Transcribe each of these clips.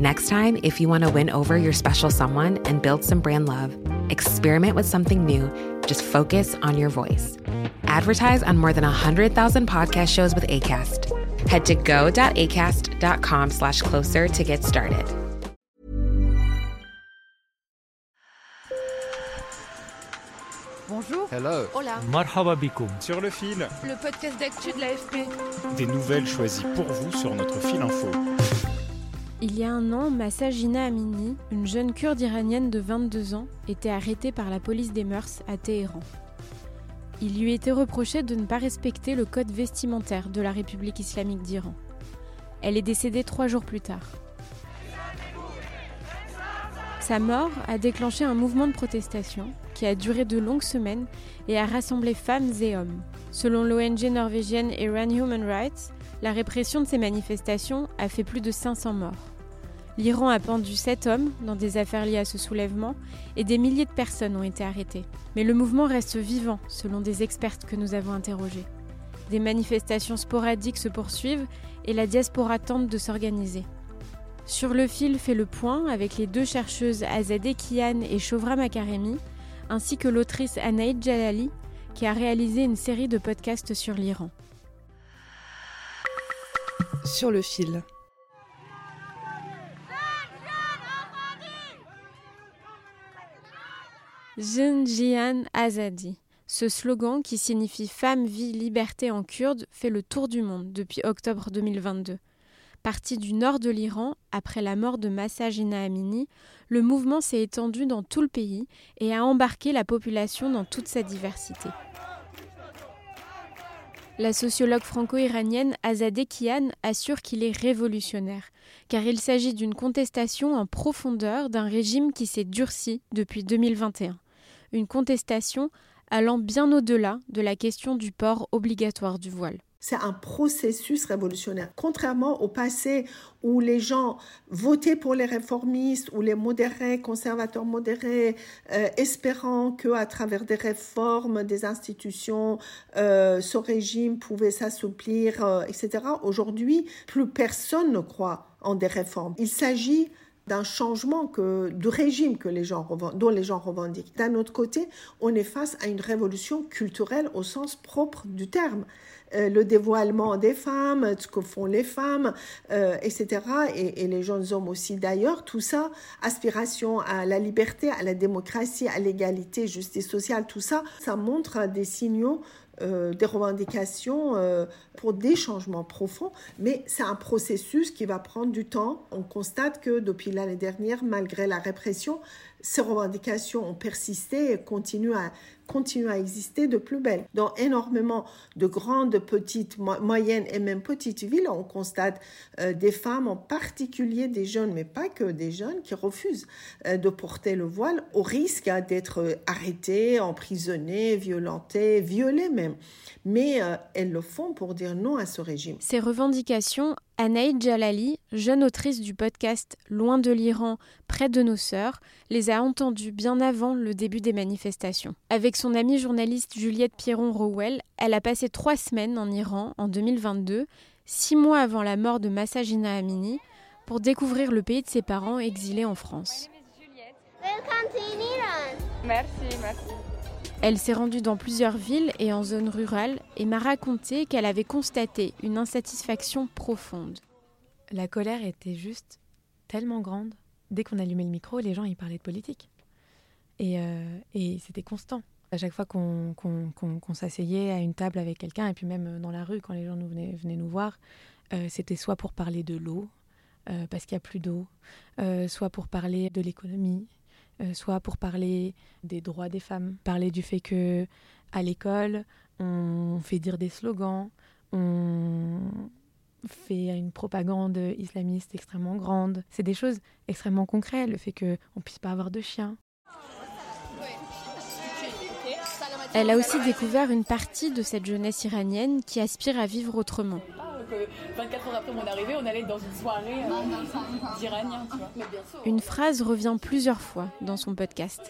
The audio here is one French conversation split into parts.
Next time, if you want to win over your special someone and build some brand love, experiment with something new. Just focus on your voice. Advertise on more than 100,000 podcast shows with ACAST. Head to go.acast.com slash closer to get started. Bonjour. Hello. Hola. Marhaba bikoum. Sur le fil, Le podcast d'actu de l'AFP. des nouvelles choisies pour vous sur notre fil info. Il y a un an, Massa Jina Amini, une jeune kurde iranienne de 22 ans, était arrêtée par la police des mœurs à Téhéran. Il lui était reproché de ne pas respecter le code vestimentaire de la République islamique d'Iran. Elle est décédée trois jours plus tard. Sa mort a déclenché un mouvement de protestation qui a duré de longues semaines et a rassemblé femmes et hommes. Selon l'ONG norvégienne Iran Human Rights, la répression de ces manifestations a fait plus de 500 morts. L'Iran a pendu 7 hommes dans des affaires liées à ce soulèvement et des milliers de personnes ont été arrêtées. Mais le mouvement reste vivant, selon des expertes que nous avons interrogés. Des manifestations sporadiques se poursuivent et la diaspora tente de s'organiser. Sur le fil fait le point avec les deux chercheuses Azadeh Kian et Shovra Makaremi, ainsi que l'autrice Anaïd Jalali, qui a réalisé une série de podcasts sur l'Iran. Sur le fil. Jinjian Azadi. Ce slogan, qui signifie Femme, vie, liberté en kurde, fait le tour du monde depuis octobre 2022. Parti du nord de l'Iran, après la mort de Massa Jina Amini, le mouvement s'est étendu dans tout le pays et a embarqué la population dans toute sa diversité. La sociologue franco-iranienne Azadeh Kian assure qu'il est révolutionnaire, car il s'agit d'une contestation en profondeur d'un régime qui s'est durci depuis 2021. Une contestation allant bien au-delà de la question du port obligatoire du voile. C'est un processus révolutionnaire. Contrairement au passé où les gens votaient pour les réformistes ou les modérés, conservateurs modérés, euh, espérant que à travers des réformes des institutions, euh, ce régime pouvait s'assouplir, euh, etc. Aujourd'hui, plus personne ne croit en des réformes. Il s'agit d'un changement que, de régime que les gens, dont les gens revendiquent. D'un autre côté, on est face à une révolution culturelle au sens propre du terme. Euh, le dévoilement des femmes, ce que font les femmes, euh, etc. Et, et, les jeunes hommes aussi d'ailleurs. Tout ça, aspiration à la liberté, à la démocratie, à l'égalité, justice sociale, tout ça, ça montre des signaux euh, des revendications euh, pour des changements profonds, mais c'est un processus qui va prendre du temps. On constate que depuis l'année dernière, malgré la répression, ces revendications ont persisté et continuent à, continuent à exister de plus belle. Dans énormément de grandes, petites, moyennes et même petites villes, on constate euh, des femmes, en particulier des jeunes, mais pas que des jeunes, qui refusent euh, de porter le voile au risque hein, d'être arrêtées, emprisonnées, violentées, violées même. Mais euh, elles le font pour dire non à ce régime. Ces revendications Anaïd Jalali, jeune autrice du podcast Loin de l'Iran, près de nos sœurs, les a entendues bien avant le début des manifestations. Avec son amie journaliste Juliette Pierron-Rowell, elle a passé trois semaines en Iran en 2022, six mois avant la mort de Massa Jina Amini, pour découvrir le pays de ses parents exilés en France. Merci, merci. Elle s'est rendue dans plusieurs villes et en zones rurales et m'a raconté qu'elle avait constaté une insatisfaction profonde. La colère était juste tellement grande. Dès qu'on allumait le micro, les gens y parlaient de politique. Et, euh, c'était constant. À chaque fois qu'on qu s'asseyait à une table avec quelqu'un, et puis même dans la rue, quand les gens nous venaient, nous voir, euh, c'était soit pour parler de l'eau, euh, parce qu'il n'y a plus d'eau, soit pour parler de l'économie, soit pour parler des droits des femmes, parler du fait que à l'école, on fait dire des slogans, on fait une propagande islamiste extrêmement grande. C'est des choses extrêmement concrètes, le fait qu'on ne puisse pas avoir de chien. Elle a aussi découvert une partie de cette jeunesse iranienne qui aspire à vivre autrement. 24 heures après mon arrivée, on allait dans une soirée euh, d'Iraniens. Une phrase revient plusieurs fois dans son podcast.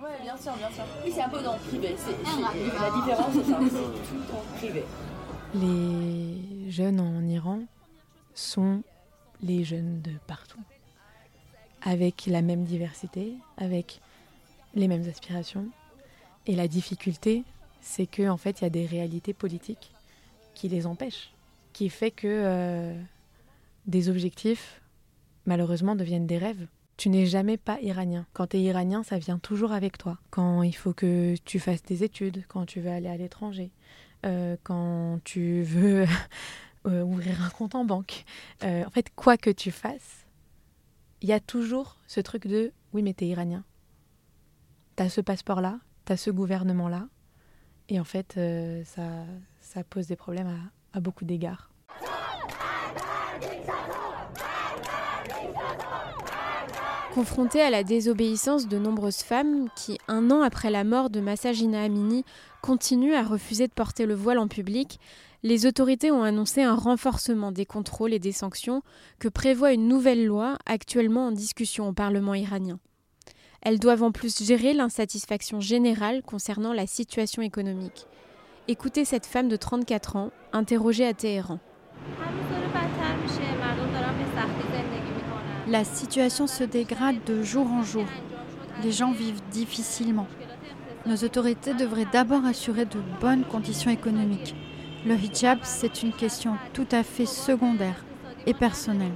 Ouais, bien sûr, bien sûr. Oui, c'est un peu dans le privé. La différence, c'est ça. C'est tout en privé. Les jeunes en Iran sont les jeunes de partout, avec la même diversité, avec les mêmes aspirations. Et la difficulté, c'est qu'en en fait, il y a des réalités politiques qui les empêchent qui fait que euh, des objectifs, malheureusement, deviennent des rêves. Tu n'es jamais pas iranien. Quand tu es iranien, ça vient toujours avec toi. Quand il faut que tu fasses des études, quand tu veux aller à l'étranger, euh, quand tu veux euh, ouvrir un compte en banque. en fait, quoi que tu fasses, il y a toujours ce truc de oui, mais tu es iranien. Tu as ce passeport-là, tu as ce gouvernement-là. Et en fait, ça, pose des problèmes à beaucoup d'égards. Confrontée à la désobéissance de nombreuses femmes qui, un an après la mort de Massagina Amini, continuent à refuser de porter le voile en public, les autorités ont annoncé un renforcement des contrôles et des sanctions que prévoit une nouvelle loi actuellement en discussion au Parlement iranien. Elles doivent en plus gérer l'insatisfaction générale concernant la situation économique. Écoutez cette femme de 34 ans, interrogée à Téhéran. La situation se dégrade de jour en jour. Les gens vivent difficilement. Nos autorités devraient d'abord assurer de bonnes conditions économiques. Le hijab, c'est une question tout à fait secondaire et personnelle.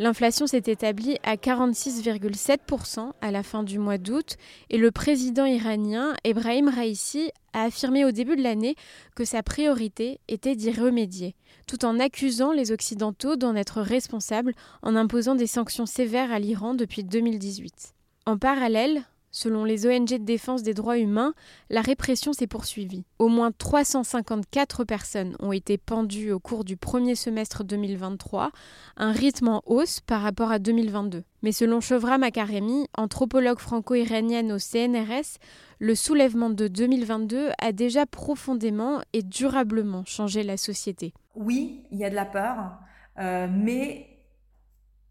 L'inflation s'est établie à 46,7% à la fin du mois d'août et le président iranien Ebrahim Raisi a affirmé au début de l'année que sa priorité était d'y remédier, tout en accusant les Occidentaux d'en être responsables en imposant des sanctions sévères à l'Iran depuis 2018. En parallèle, Selon les ONG de défense des droits humains, la répression s'est poursuivie. Au moins 354 personnes ont été pendues au cours du premier semestre 2023, un rythme en hausse par rapport à 2022. Mais selon Chevra Makaremi, anthropologue franco-iranienne au CNRS, le soulèvement de 2022 a déjà profondément et durablement changé la société. Oui, il y a de la peur, euh, mais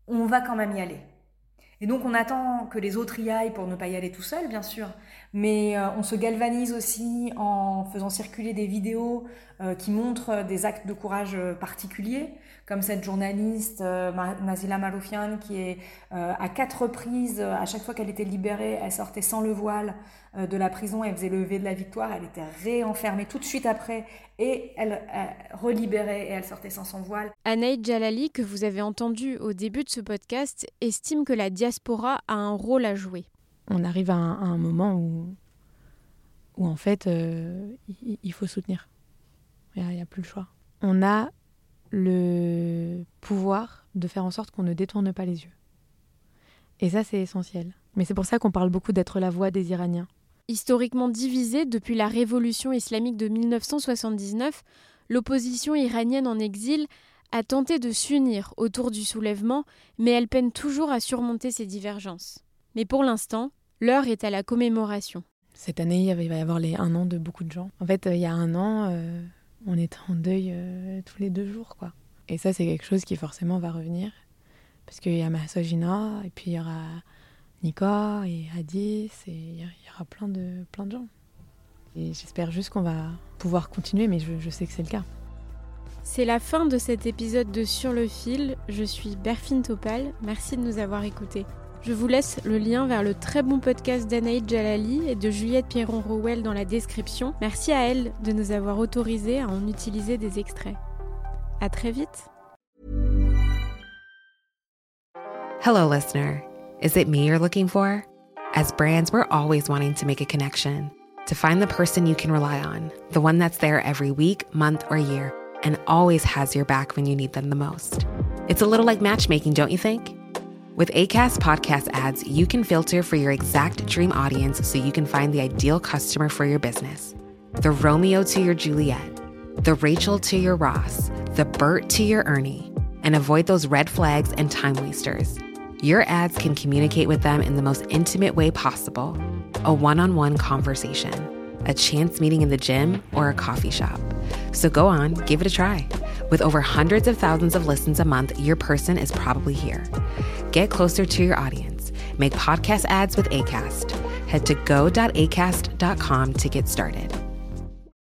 on va quand même y aller. Et donc on attend que les autres y aillent pour ne pas y aller tout seul, bien sûr. Mais euh, on se galvanise aussi en faisant circuler des vidéos euh, qui montrent des actes de courage euh, particuliers, comme cette journaliste Nazila Maroufian qui est à quatre reprises, à chaque fois qu'elle était libérée, elle sortait sans le voile de la prison, elle faisait lever de la victoire, elle était réenfermée tout de suite après et elle, relibérait et elle sortait sans son voile. Anaïd Jalali, que vous avez entendu au début de ce podcast, estime que la diaspora a un rôle à jouer. On arrive à un, moment où, où en fait euh, il, faut soutenir. Il n'y a, plus le choix. On a le pouvoir de faire en sorte qu'on ne détourne pas les yeux. Et ça, c'est essentiel. Mais c'est pour ça qu'on parle beaucoup d'être la voix des Iraniens. Historiquement divisée depuis la révolution islamique de 1979, l'opposition iranienne en exil a tenté de s'unir autour du soulèvement, mais elle peine toujours à surmonter ses divergences. Mais pour l'instant, l'heure est à la commémoration. Cette année, il va y avoir les un an de beaucoup de gens. En fait, euh, il y a un an, euh, on était en deuil euh, tous les deux jours, quoi. Et ça, c'est quelque chose qui forcément va revenir. Parce qu'il y a Massagina, et puis il y aura Nico et Hadis, et il y aura plein de, plein de gens. Et j'espère juste qu'on va pouvoir continuer, mais je, sais que c'est le cas. C'est la fin de cet épisode de Sur le fil. Je suis Berfine Topal. Merci de nous avoir écoutés. Je vous laisse le lien vers le très bon podcast d'Anaïd Jalali et de Juliette Pierron-Rowell dans la description. Merci à elle de nous avoir autorisé à en utiliser des extraits. À très vite. Hello listener. Is it me you're looking for? As brands, we're always wanting to make a connection. To find the person you can rely on, the one that's there every week, month, or year, and always has your back when you need them the most. It's a little like matchmaking, don't you think? With ACAST podcast ads, you can filter for your exact dream audience so you can find the ideal customer for your business. The Romeo to your Juliet the Rachel to your Ross, the Bert to your Ernie, and avoid those red flags and time wasters. Your ads can communicate with them in the most intimate way possible a one on one conversation, a chance meeting in the gym, or a coffee shop. So go on, give it a try. With over hundreds of thousands of listens a month, your person is probably here. Get closer to your audience. Make podcast ads with ACAST. Head to go.acast.com to get started.